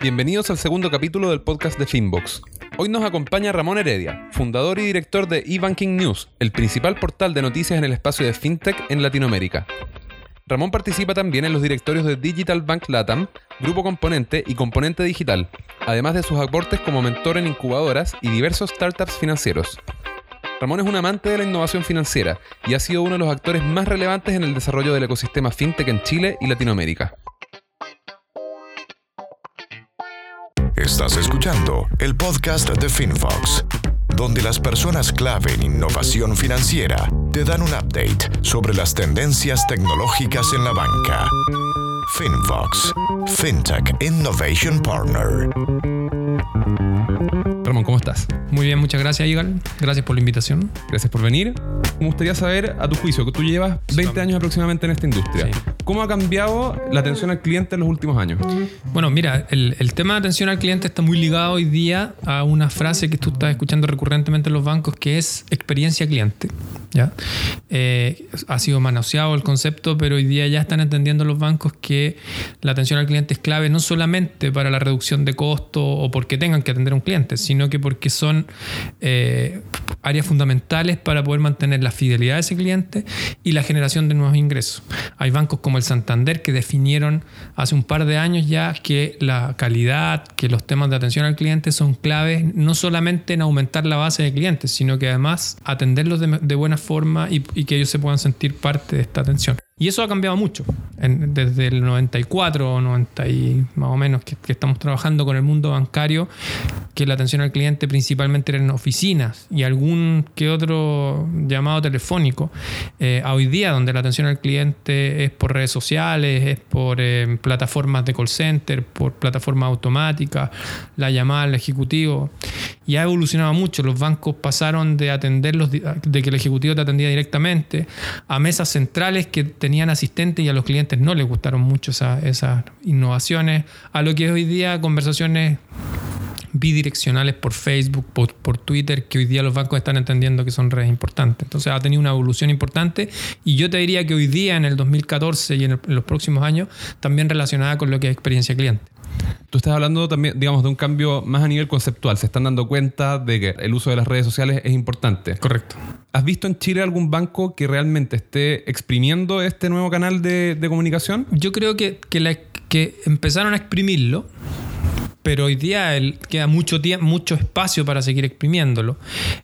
Bienvenidos al segundo capítulo del podcast de Finbox. Hoy nos acompaña Ramón Heredia, fundador y director de eBanking News, el principal portal de noticias en el espacio de fintech en Latinoamérica. Ramón participa también en los directorios de Digital Bank Latam, Grupo Componente y Componente Digital, además de sus aportes como mentor en incubadoras y diversos startups financieros. Ramón es un amante de la innovación financiera y ha sido uno de los actores más relevantes en el desarrollo del ecosistema fintech en Chile y Latinoamérica. Estás escuchando el podcast de FinFox, donde las personas clave en innovación financiera te dan un update sobre las tendencias tecnológicas en la banca. FinFox, FinTech Innovation Partner. Ramón, ¿cómo estás? Muy bien, muchas gracias, Igal. Gracias por la invitación. Gracias por venir. Me gustaría saber, a tu juicio, que tú llevas 20 años aproximadamente en esta industria. Sí. ¿Cómo ha cambiado la atención al cliente en los últimos años? Bueno, mira, el, el tema de atención al cliente está muy ligado hoy día a una frase que tú estás escuchando recurrentemente en los bancos, que es experiencia cliente. ¿Ya? Eh, ha sido manoseado el concepto, pero hoy día ya están entendiendo los bancos que la atención al cliente es clave no solamente para la reducción de costo o porque tengan que atender a un cliente, sino que porque son eh, áreas fundamentales para poder mantener la fidelidad de ese cliente y la generación de nuevos ingresos. Hay bancos como el Santander que definieron hace un par de años ya que la calidad, que los temas de atención al cliente son claves no solamente en aumentar la base de clientes, sino que además atenderlos de, de buena forma y, y que ellos se puedan sentir parte de esta atención. Y eso ha cambiado mucho. Desde el 94 o 90 y más o menos que, estamos trabajando con el mundo bancario, que la atención al cliente principalmente era en oficinas y algún que otro llamado telefónico. Eh, a hoy día, donde la atención al cliente es por redes sociales, es por eh, plataformas de call center, por plataformas automáticas, la llamada al ejecutivo. Y ha evolucionado mucho. Los bancos pasaron de atenderlos, de que el ejecutivo te atendía directamente, a mesas centrales que tenían asistentes y a los clientes no les gustaron mucho esa- esas innovaciones, a lo que es hoy día conversaciones bidireccionales por Facebook, por, Twitter, que hoy día los bancos están entendiendo que son redes importantes. Entonces ha tenido una evolución importante y yo te diría que hoy día, en el 2014 y en, en los próximos años, también relacionada con lo que es experiencia cliente. Tú estás hablando también, digamos, de un cambio más a nivel conceptual. Se están dando cuenta de que el uso de las redes sociales es importante. Correcto. ¿Has visto en Chile algún banco que realmente esté exprimiendo este nuevo canal de, de comunicación? Yo creo que, que, la- que empezaron a exprimirlo, pero hoy día el- queda mucho, tiempo, mucho espacio para seguir exprimiéndolo.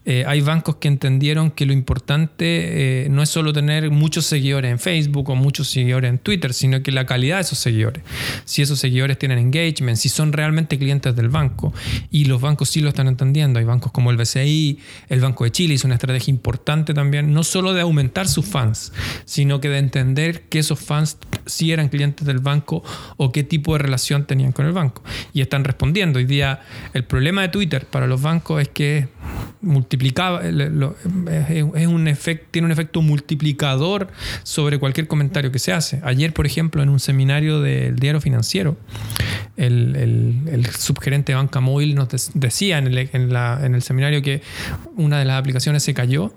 Eh, hay bancos que entendieron que lo importante eh, no es solo tener muchos seguidores en Facebook o muchos seguidores en Twitter, sino que la calidad de esos seguidores. Si esos seguidores tienen engagement, si son realmente clientes del banco. Y los bancos sí lo están entendiendo. Hay bancos como el BCI, el Banco de Chile hizo una estrategia importante también, no solo de aumentar sus fans, sino que de entender que esos fans sí eran clientes del banco o qué tipo de relación tenían con el banco. Y están respondiendo. Hoy día el problema de Twitter para los bancos es que multiplicaba, es, un tiene un efecto multiplicador sobre cualquier comentario que se hace. Ayer, por ejemplo, en un seminario del diario financiero, el, subgerente de banca móvil nos decía en el, en la- en el seminario que una de las aplicaciones se cayó.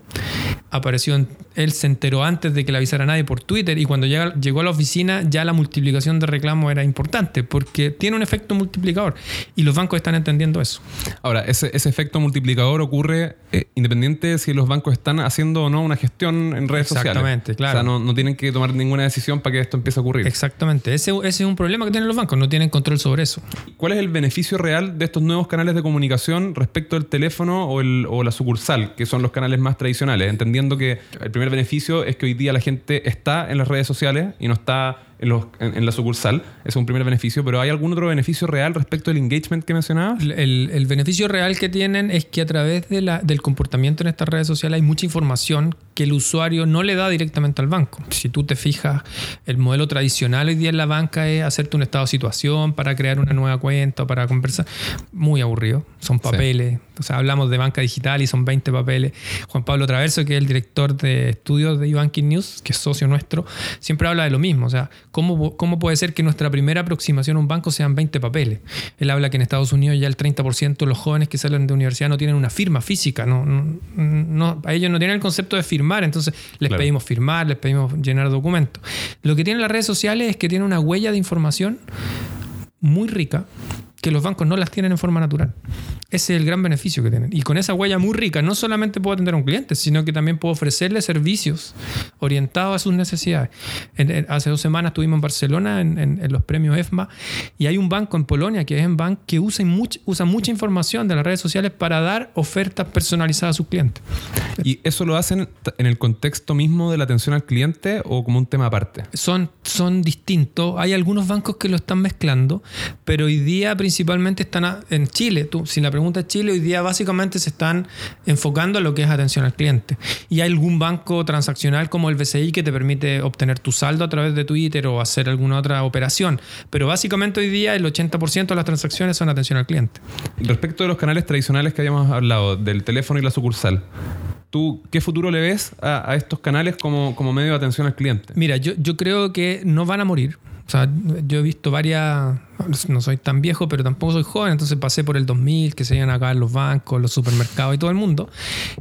Apareció, en- él se enteró antes de que le avisara a nadie por Twitter y cuando llega- llegó a la oficina ya la multiplicación de reclamos era importante porque tiene un efecto multiplicador y los bancos están entendiendo eso. Ahora, ese, ese efecto multiplicador ocurre eh, independiente de si los bancos están haciendo o no una gestión en redes sociales. Exactamente, claro. O sea, no, no tienen que tomar ninguna decisión para que esto empiece a ocurrir. Exactamente, ese, ese es un problema que tienen los bancos, no tienen control sobre eso. ¿Cuál es el beneficio real de estos nuevos canales de comunicación respecto al teléfono o, el- o la sucursal, que son los canales más tradicionales? Entendiendo que el primer beneficio es que hoy día la gente está en las redes sociales y no está en, los- en- en la sucursal. Ese es un primer beneficio, pero ¿hay algún otro beneficio real respecto al engagement que mencionabas? El, beneficio real que tienen es que a través de la- del comportamiento en estas redes sociales hay mucha información que el usuario no le da directamente al banco. Si tú te fijas, el modelo tradicional hoy día en la banca es hacerte un estado de situación para crear una nueva cuenta o para conversar. Muy aburrido. Son papeles. O sea, hablamos de banca digital y son 20 papeles. Juan Pablo Traverso, que es el director de estudios de eBanking News, que es socio nuestro, siempre habla de lo mismo. O sea, ¿cómo, cómo puede ser que nuestra primera aproximación a un banco sean 20 papeles? Él habla que en Estados Unidos ya el 30% de los jóvenes que salen de universidad no tienen una firma física. No, no, no- a ellos no tienen el concepto de firmar. Entonces les Claro. pedimos firmar, les pedimos llenar documentos. Lo que tienen las redes sociales es que tienen una huella de información muy rica que los bancos no las tienen en forma natural. Ese es el gran beneficio que tienen. Y con esa huella muy rica, no solamente puedo atender a un cliente, sino que también puedo ofrecerle servicios orientados a sus necesidades. hace dos semanas estuvimos en Barcelona en, los premios EFMA y hay un banco en Polonia, que es en Bank, que usa, usa mucha información de las redes sociales para dar ofertas personalizadas a sus clientes. ¿Y eso lo hacen en el contexto mismo de la atención al cliente o como un tema aparte? Son, son distintos. Hay algunos bancos que lo están mezclando, pero hoy día principalmente están en Chile. Tú, si la pregunta es Chile, hoy día básicamente se están enfocando en lo que es atención al cliente. Y hay algún banco transaccional como el BCI que te permite obtener tu saldo a través de Twitter o hacer alguna otra operación. Pero básicamente hoy día el 80% de las transacciones son atención al cliente. Respecto de los canales tradicionales que habíamos hablado, del teléfono y la sucursal, ¿Tú qué futuro le ves a, estos canales como, como, medio de atención al cliente? Mira, yo, yo creo que no van a morir. O sea, yo he visto varias no soy tan viejo, pero tampoco soy joven, entonces pasé por el 2000, que se iban a acabar los bancos, los supermercados y todo el mundo.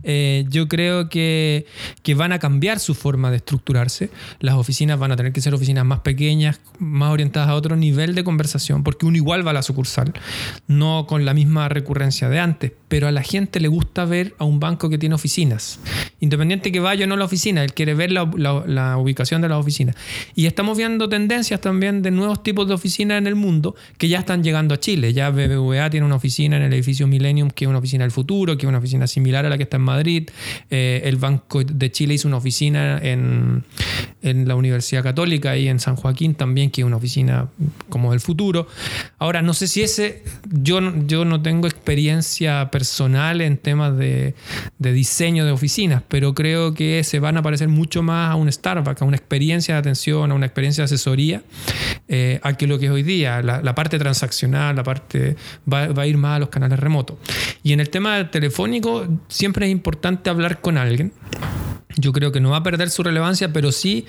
Eh, yo creo que, que, van a cambiar su forma de estructurarse. Las oficinas van a tener que ser oficinas más pequeñas, más orientadas a otro nivel de conversación, porque uno igual va a la sucursal, no con la misma recurrencia de antes, pero a la gente le gusta ver a un banco que tiene oficinas. Independiente que vaya o no a la oficina, él quiere ver la, la ubicación de las oficinas. Y estamos viendo tendencias también de nuevos tipos de oficinas en el mundo que ya están llegando a Chile. Ya BBVA tiene una oficina en el edificio Millennium, que es una oficina del futuro, que es una oficina similar a la que está en Madrid. Eh, el Banco de Chile hizo una oficina en, en la Universidad Católica y en San Joaquín también, que es una oficina como del futuro. Ahora, no sé si ese, yo, yo no tengo experiencia personal en temas de, de diseño de oficinas, pero creo que se van a parecer mucho más a un Starbucks, a una experiencia de atención, a una experiencia de asesoría, eh, a que lo que es hoy día. La, parte transaccional, la parte va, va, a ir más a los canales remotos. Y en el tema telefónico siempre es importante hablar con alguien. Yo creo que no va a perder su relevancia, pero sí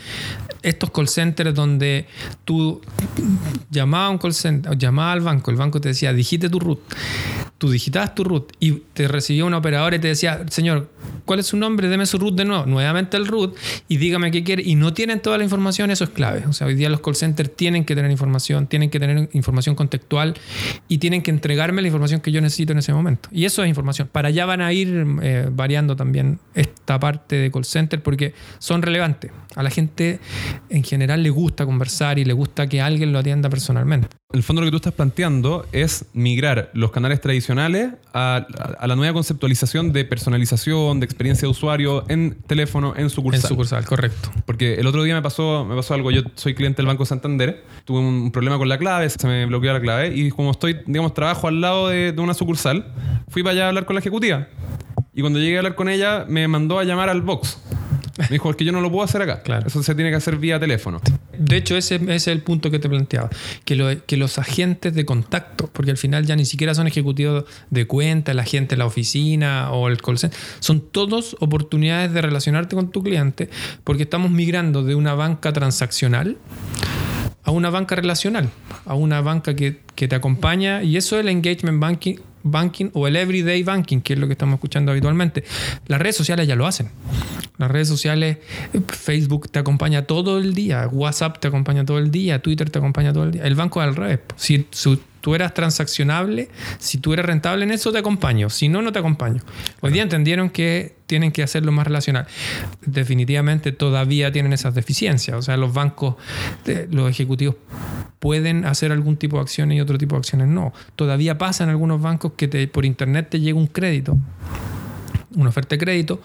estos call centers donde tú llamabas un call center, llamabas al banco, el banco te decía, digite tu root tú digitabas tu root y te recibía un operador y te decía, señor, ¿cuál es su nombre? Deme su root de nuevo, nuevamente el root y dígame qué quiere. Y no tienen toda la información, eso es clave. O sea, hoy día los call centers tienen que tener información, tienen que tener información contextual y tienen que entregarme la información que yo necesito en ese momento. Y eso es información. Para allá van a ir eh, variando también esta parte de call center porque son relevantes. A la gente en general le gusta conversar y le gusta que alguien lo atienda personalmente. En el fondo lo que tú estás planteando es migrar los canales tradicionales a, la nueva conceptualización de personalización, de de usuario en teléfono, en sucursal. En sucursal, correcto. Porque el otro día me pasó, me pasó algo. Yo soy cliente del Banco Santander, tuve un problema con la clave, se me bloqueó la clave y como estoy, digamos, trabajo al lado de, de una sucursal, fui para allá a hablar con la ejecutiva. Y cuando llegué a hablar con ella, me mandó a llamar al box. Me dijo, es que yo no lo puedo hacer acá. Claro. Eso se tiene que hacer vía teléfono. De hecho, ese, es el punto que te planteaba. Que, que los agentes de contacto, porque al final ya ni siquiera son ejecutivos de cuenta, el agente de la oficina o el call center, son todos oportunidades de relacionarte con tu cliente, porque estamos migrando de una banca transaccional a una banca relacional, a una banca que, que te acompaña, y eso es el engagement banking banking o el everyday banking, que es lo que estamos escuchando habitualmente. Las redes sociales ya lo hacen. Las redes sociales, Facebook te acompaña todo el día, WhatsApp te acompaña todo el día, Twitter te acompaña todo el día. El banco es al revés. Si tú eras transaccionable, si tú eres rentable en eso, te acompaño. Si no, no te acompaño. Hoy día entendieron que tienen que hacerlo más relacional. Definitivamente todavía tienen esas deficiencias. O sea, los bancos, los ejecutivos pueden hacer algún tipo de acciones y otro tipo de acciones no. Todavía pasa en algunos bancos que por internet te llega un crédito, una oferta de crédito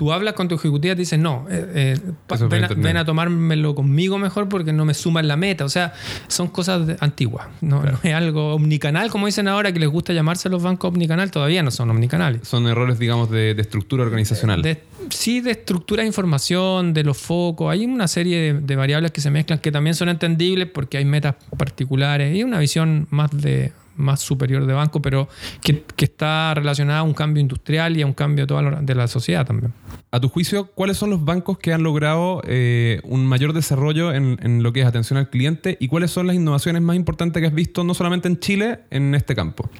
tú hablas con tu ejecutiva y te dicen, no, eh, eh, ven, a, tomármelo conmigo mejor porque no me suma en la meta. O sea, son cosas antiguas. No, es algo omnicanal, como dicen ahora, que les gusta llamarse los bancos omnicanal, todavía no son omnicanales. Son errores, digamos, de, estructura organizacional. sí, de estructura de información, de los focos. Hay una serie de, variables que se mezclan que también son entendibles porque hay metas particulares y una visión más de más superior de banco, pero que, está relacionada a un cambio industrial y a un cambio toda de la sociedad también. A tu juicio, ¿cuáles son los bancos que han logrado eh, un mayor desarrollo en, lo que es atención al cliente y cuáles son las innovaciones más importantes que has visto no solamente en Chile, en este campo?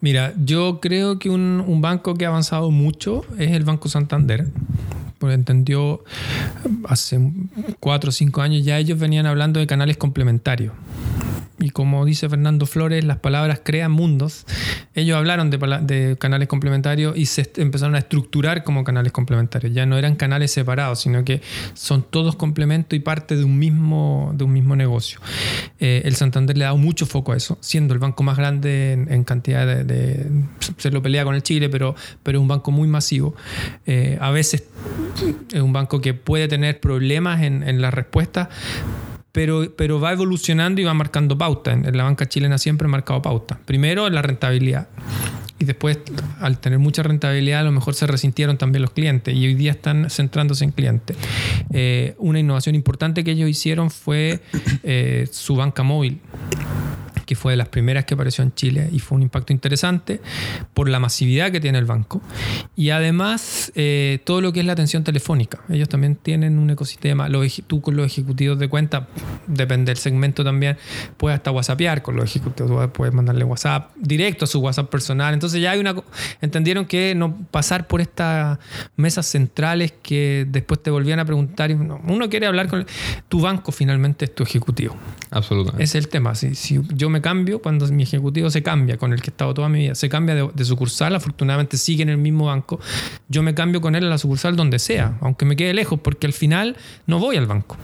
Mira, yo creo que un, un banco que ha avanzado mucho es el Banco Santander porque entendió hace cuatro o cinco años ya ellos venían hablando de canales complementarios y como dice Fernando Flores, las palabras crean mundos. Ellos hablaron de, de canales complementarios y se empezaron a estructurar como canales complementarios. Ya no eran canales separados, sino que son todos complementos y parte de un mismo, de un mismo negocio. Eh, el Santander le ha dado mucho foco a eso, siendo el banco más grande en, cantidad de, de- Se lo pelea con el Chile, pero, pero es un banco muy masivo. Eh, a veces es un banco que puede tener problemas en, en la respuesta, pero, va evolucionando y va marcando pauta. En la banca chilena siempre ha marcado pauta. Primero, la rentabilidad. Y después, al tener mucha rentabilidad, a lo mejor se resintieron también los clientes y hoy día están centrándose en clientes. Eh, una innovación importante que ellos hicieron fue eh, su banca móvil que fue de las primeras que apareció en Chile y fue un impacto interesante por la masividad que tiene el banco. Y además, eh, todo lo que es la atención telefónica. Ellos también tienen un ecosistema. Los tú con los ejecutivos de cuenta, depende del segmento también, puedes hasta whatsappear con los ejecutivos, puedes mandarle WhatsApp directo a su WhatsApp personal. Entonces ya hay una... Entendieron que no pasar por estas mesas centrales que después te volvían a preguntar. y uno quiere hablar con... Tu banco finalmente es tu ejecutivo. Absolutamente. Es el tema. Si, si yo me cambio, cuando mi ejecutivo se cambia, con el que he estado toda mi vida, se cambia de, de sucursal, afortunadamente sigue en el mismo banco, yo me cambio con él a la sucursal donde sea, aunque me quede lejos, porque al final no voy al banco.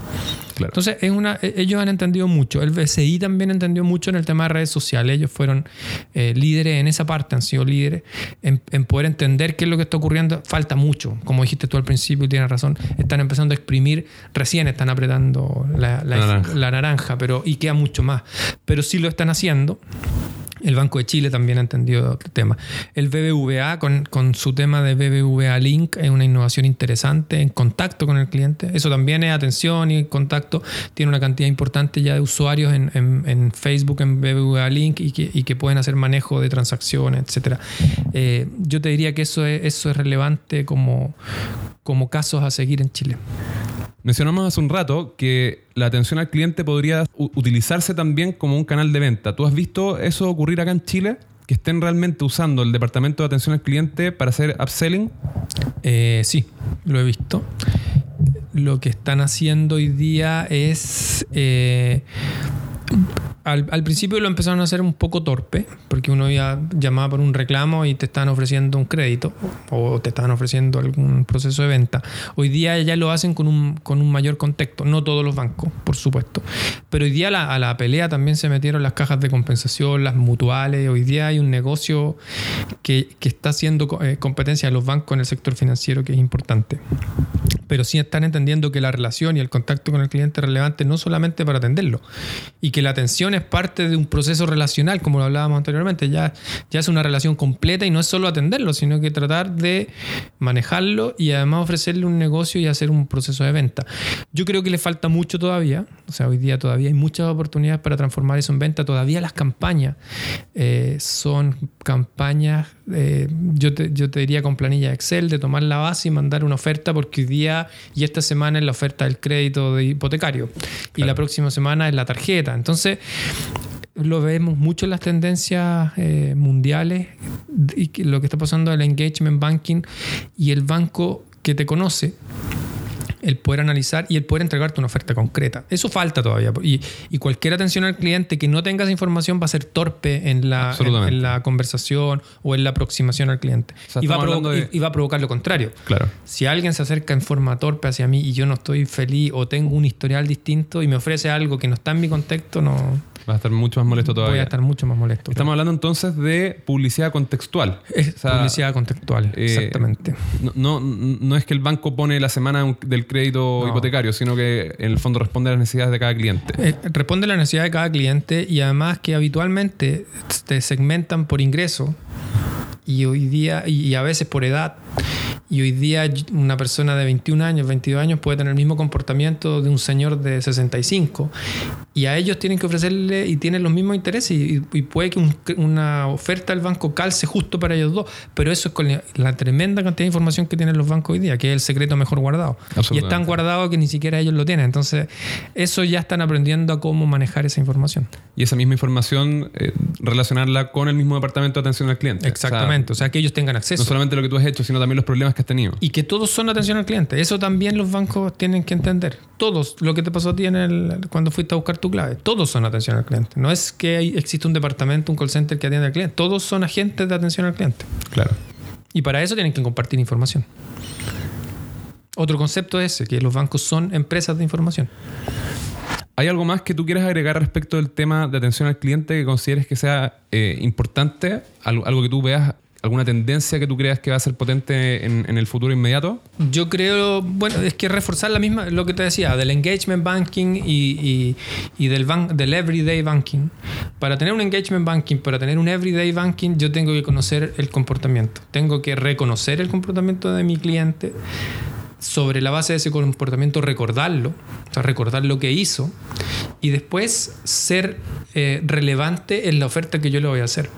claro. Entonces, es una, e- ellos han entendido mucho. El BCI también entendió mucho en el tema de redes sociales. Ellos fueron eh, líderes en esa parte, han sido líderes en, en poder entender qué es lo que está ocurriendo. Falta mucho, como dijiste tú al principio, y tienes razón. Están empezando a exprimir, recién están apretando la, la- La naranja. la naranja, pero y queda mucho más. Pero sí lo están haciendo. El Banco de Chile también ha entendido el tema. El BBVA con, con su tema de BBVA Link es una innovación interesante en contacto con el cliente. Eso también es atención y contacto. Tiene una cantidad importante ya de usuarios en, en- en Facebook, en BBVA Link y que, y que pueden hacer manejo de transacciones, etc. yo te diría que eso es, eso es relevante como, como casos a seguir en Chile. Mencionamos hace un rato que la atención al cliente podría utilizarse también como un canal de venta. ¿Tú has visto eso ocurrir acá en Chile? Que estén realmente usando el departamento de atención al cliente para hacer upselling. Eh, sí, lo he visto. Lo que están haciendo hoy día es... eh, al, principio lo empezaron a hacer un poco torpe, porque uno ya llamaba por un reclamo y te estaban ofreciendo un crédito o te estaban ofreciendo algún proceso de venta. Hoy día ya lo hacen con un, con un mayor contexto, no todos los bancos, por supuesto. Pero hoy día a la pelea también se metieron las cajas de compensación, las mutuales. Hoy día hay un negocio que, que está haciendo eh, competencia de los bancos en el sector financiero que es importante pero sí están entendiendo que la relación y el contacto con el cliente es relevante no solamente para atenderlo, y que la atención es parte de un proceso relacional, como lo hablábamos anteriormente, ya, ya es una relación completa y no es solo atenderlo, sino que tratar de manejarlo y además ofrecerle un negocio y hacer un proceso de venta. Yo creo que le falta mucho todavía, o sea, hoy día todavía hay muchas oportunidades para transformar eso en venta, todavía las campañas eh, son campañas, eh, yo, te, yo te diría con planilla Excel, de tomar la base y mandar una oferta, porque hoy día y esta semana es la oferta del crédito de hipotecario y la próxima semana es la tarjeta. Entonces, lo vemos mucho en las tendencias eh, mundiales y lo que está pasando en el engagement banking y el banco que te conoce el poder analizar y el poder entregarte una oferta concreta. Eso falta todavía. Y, y cualquier atención al cliente que no tenga esa información va a ser torpe en la, en, la conversación o en la aproximación al cliente. O sea, y, va de- y va a provocar lo contrario. Claro. Si alguien se acerca en forma torpe hacia mí y yo no estoy feliz o tengo un historial distinto y me ofrece algo que no está en mi contexto, no Va a estar mucho más molesto todavía. voy a estar mucho más molesto. Estamos hablando entonces de publicidad contextual. Es O sea, publicidad contextual, eh, exactamente. No, no, no es que el banco pone la semana del crédito No. hipotecario, sino que en el fondo responde a las necesidades de cada cliente. Eh, responde a la necesidad de cada cliente y además que habitualmente te segmentan por ingreso y hoy día y y a veces por edad y hoy día una persona de 21 años, 22 años puede tener el mismo comportamiento de un señor de 65 y a ellos tienen que ofrecerle y tienen los mismos intereses y, y puede que un- una oferta del banco calce justo para ellos dos, pero eso es con la, la tremenda cantidad de información que tienen los bancos hoy día, que es el secreto mejor guardado. Y es tan guardado que ni siquiera ellos lo tienen. Entonces, eso ya están aprendiendo a cómo manejar esa información. Y esa misma información eh, relacionarla con el mismo departamento de atención al cliente. Exactamente. O sea, que ellos tengan O sea, acceso. no solamente lo que tú has hecho, sino también los problemas que has tenido. Y que todos son atención al cliente. Eso también los bancos tienen que entender. Todos. Lo que te pasó a ti en el, cuando fuiste a buscar tu clave. Todos son atención al cliente. No es que hay- existe un departamento, un call center que atiende al cliente. Todos son agentes de atención al cliente. Claro. Y para eso tienen que compartir información. Otro concepto es ese, que los bancos son empresas de información. ¿Hay algo más que tú quieras agregar respecto del tema de atención al cliente que consideres que sea eh, importante? Algo, algo que tú veas, alguna tendencia que tú creas que va a ser potente en, en el futuro inmediato? Yo creo, bueno, es que reforzar la misma, lo que te decía, del engagement banking y, y- y del, ban- del everyday banking. Para tener un engagement banking, para tener un everyday banking, yo tengo que conocer el comportamiento. Tengo que reconocer el comportamiento de mi cliente. Sobre la base de ese comportamiento, recordarlo, o sea, recordar lo que hizo y después ser eh, relevante en la oferta que yo le voy a hacer.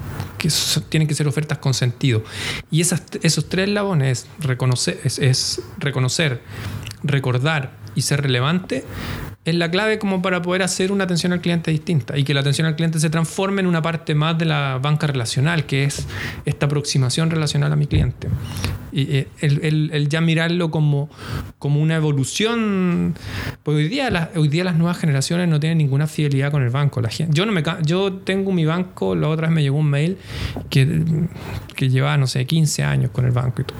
Que tienen que ser ofertas con sentido. Y esos tres eslabones, reconocer, es reconocer, recordar y ser relevante, es la clave como para poder hacer una atención al cliente distinta y que la atención al cliente se transforme en una parte más de la banca relacional, que es esta aproximación relacional a mi cliente. Y eh, el, el- el ya mirarlo como, como una evolución. Porque hoy día, las- hoy día las nuevas generaciones no tienen ninguna fidelidad con el banco. La gente, yo, no me, yo tengo mi banco, la otra vez me llegó un mail que, que llevaba, no sé, 15 años con el banco y todo.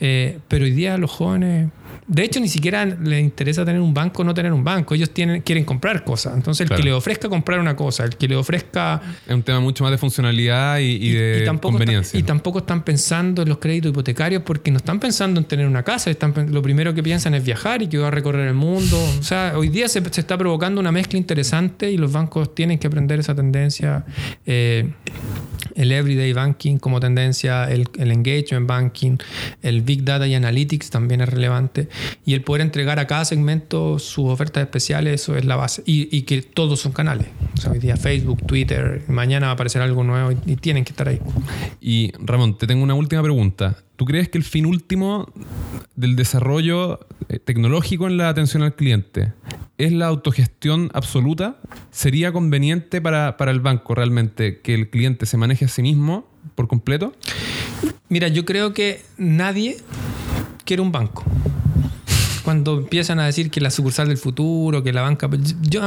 Eh, pero hoy día los jóvenes. De hecho, ni siquiera les interesa tener un banco o no tener un banco. Ellos tienen, quieren comprar cosas. Entonces, el Claro. que le ofrezca comprar una cosa, el que le ofrezca Es un tema mucho más de funcionalidad y, y de tampoco conveniencia. Y tampoco están pensando en los créditos hipotecarios porque no están pensando en tener una casa. Están, lo primero que piensan es viajar y que va a recorrer el mundo. O sea, hoy día se, se está provocando una mezcla interesante y los bancos tienen que aprender esa tendencia. Eh, el everyday banking como tendencia, el, el engagement banking, el big data y analytics también es relevante. Y el poder entregar a cada segmento sus ofertas especiales, eso es la base. Y, y que todos son canales. O sea, hoy día Facebook, Twitter, mañana va a aparecer algo nuevo y, y tienen que estar ahí. Y Ramón, te tengo una última pregunta. ¿Tú crees que el fin último del desarrollo eh, tecnológico en la atención al cliente es la autogestión absoluta? ¿Sería conveniente para, para el banco realmente que el cliente se maneje a sí mismo por completo? Mira, yo creo que nadie quiere un banco. Cuando empiezan a decir que la sucursal del futuro, que la banca. A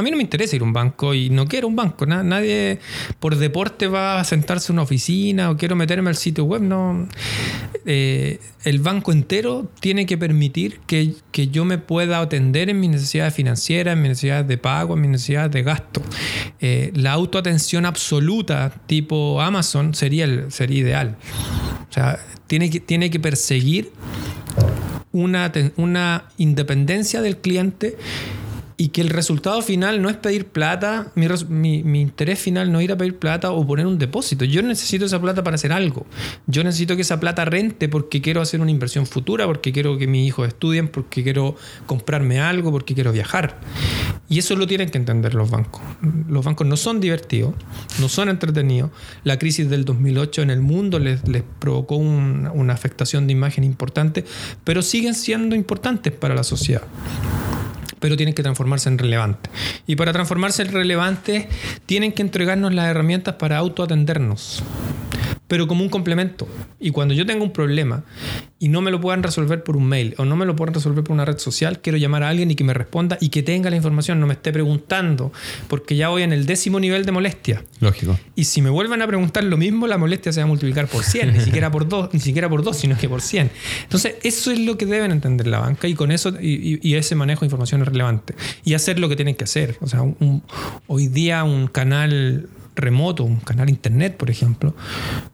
mí no me interesa ir a un banco y no quiero un banco. Na- nadie por deporte va a sentarse en una oficina o quiero meterme al sitio web. No. Eh, el banco entero tiene que permitir que, que yo me pueda atender en mis necesidades financieras, en mis necesidades de pago, en mis necesidades de gasto. Eh, la autoatención absoluta tipo Amazon sería, el, sería ideal. O sea, tiene que, tiene que perseguir una, una independencia del cliente y que el resultado final no es pedir plata, mi, interés final no es ir a pedir plata o poner un depósito. Yo necesito esa plata para hacer algo. Yo necesito que esa plata rente porque quiero hacer una inversión futura, porque quiero que mis hijos estudien, porque quiero comprarme algo, porque quiero viajar. Y eso lo tienen que entender los bancos. Los bancos no son divertidos, no son entretenidos. La crisis del 2008 en el mundo les, provocó un- una afectación de imagen importante, pero siguen siendo importantes para la sociedad pero tienen que transformarse en relevantes. Y para transformarse en relevantes, tienen que entregarnos las herramientas para autoatendernos, pero como un complemento. Y cuando yo tengo un problema y no me lo puedan resolver por un mail o no me lo puedan resolver por una red social, quiero llamar a alguien y que me responda y que tenga la información, no me esté preguntando, porque ya voy en el décimo nivel de molestia. Lógico. Y si me vuelven a preguntar lo mismo, la molestia se va a multiplicar por 100, ni siquiera por 2, ni siquiera por 2, sino que por 100. Entonces, eso es lo que deben entender la banca y con eso y, ese manejo de información es relevante. Y hacer lo que tienen que hacer. O sea, un- un- hoy día un canal remoto, un canal internet, por ejemplo,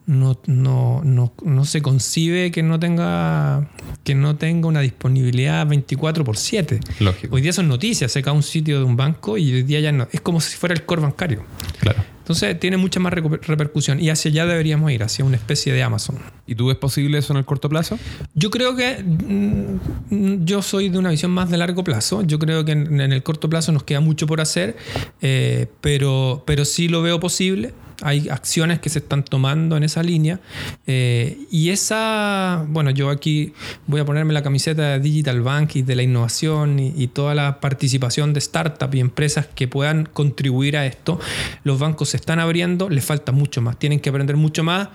no, no, no, no se concibe que no tenga que no tenga una disponibilidad 24 por 7. Lógico. Hoy día son noticias, se cae un sitio de un banco y hoy día ya no. Es como si fuera el core bancario. Claro. Entonces tiene mucha más repercusión y hacia allá deberíamos ir, hacia una especie de Amazon. ¿Y tú ves posible eso en el corto plazo? Yo creo que mm, yo soy de una visión más de largo plazo. Yo creo que en, en el corto plazo nos queda mucho por hacer, eh, pero, pero sí lo veo posible. Hay acciones que se están tomando en esa línea. eh, y esa, bueno, yo aquí voy a ponerme la camiseta de Digital Bank y de la innovación y, y toda la participación de startups y empresas que puedan contribuir a esto. Los bancos se están abriendo, les falta mucho más, tienen que aprender mucho más.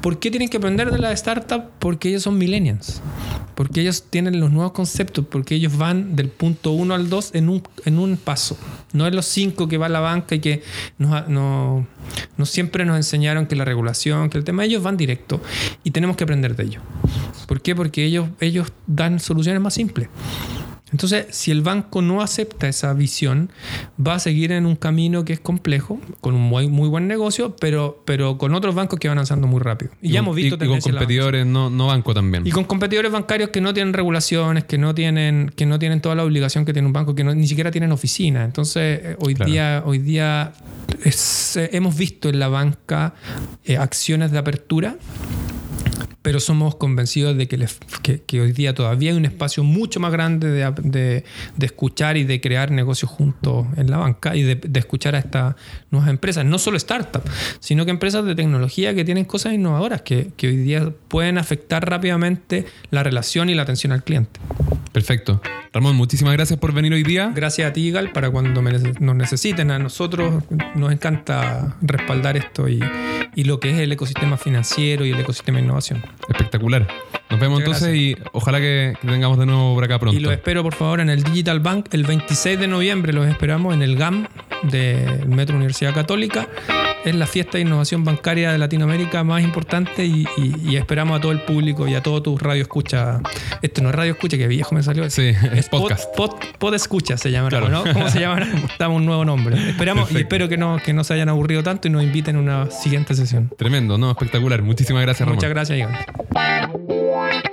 ¿Por qué tienen que aprender de la startup? Porque ellos son millennials. porque ellos tienen los nuevos conceptos, porque ellos van del punto 1 al 2 en un, en un paso. No es los 5 que va la banca y que nos, no, no siempre nos enseñaron que la regulación, que el tema, ellos van directo y tenemos que aprender de ellos. ¿Por qué? Porque ellos, ellos dan soluciones más simples. Entonces, si el banco no acepta esa visión, va a seguir en un camino que es complejo, con un muy, muy buen negocio, pero, pero con otros bancos que van avanzando muy rápido. Y, ya hemos visto y, y con competidores no, no banco también. Y con competidores bancarios que no tienen regulaciones, que no tienen, que no tienen toda la obligación que tiene un banco, que ni siquiera tienen oficina. Entonces, eh, hoy Claro. día, hoy día es, eh, hemos visto en la banca eh, acciones de apertura pero somos convencidos de que, les- que- que hoy día todavía hay un espacio mucho más grande de, de- de escuchar y de crear negocios juntos en la banca y de, de escuchar a estas nuevas empresas, no solo startups, sino que empresas de tecnología que tienen cosas innovadoras que, que hoy día pueden afectar rápidamente la relación y la atención al cliente. Perfecto. Ramón, muchísimas gracias por venir hoy día. Gracias a ti, Gal, para cuando nos necesiten. A nosotros nos encanta respaldar esto y, y lo que es el ecosistema financiero y el ecosistema de innovación. Espectacular. Nos vemos Muchas entonces y ojalá que que tengamos de nuevo por acá pronto. Y los espero, por favor, en el Digital Bank el 26 de noviembre. Los esperamos en el GAM del Metro Universidad Católica. Es la fiesta de innovación bancaria de Latinoamérica más importante y, y- y esperamos a todo el público y a todo tu radio escucha. Este no es radio escucha, que viejo me salió. Sí, es podcast. Pod, pod- pod escucha se llamará, Claro. ¿no? ¿Cómo se llamará? Damos un nuevo nombre. Esperamos y espero que no, que no se hayan aburrido tanto y nos inviten a una siguiente sesión. Tremendo, ¿no? Espectacular. Muchísimas gracias, Ramón. Muchas gracias, Iván.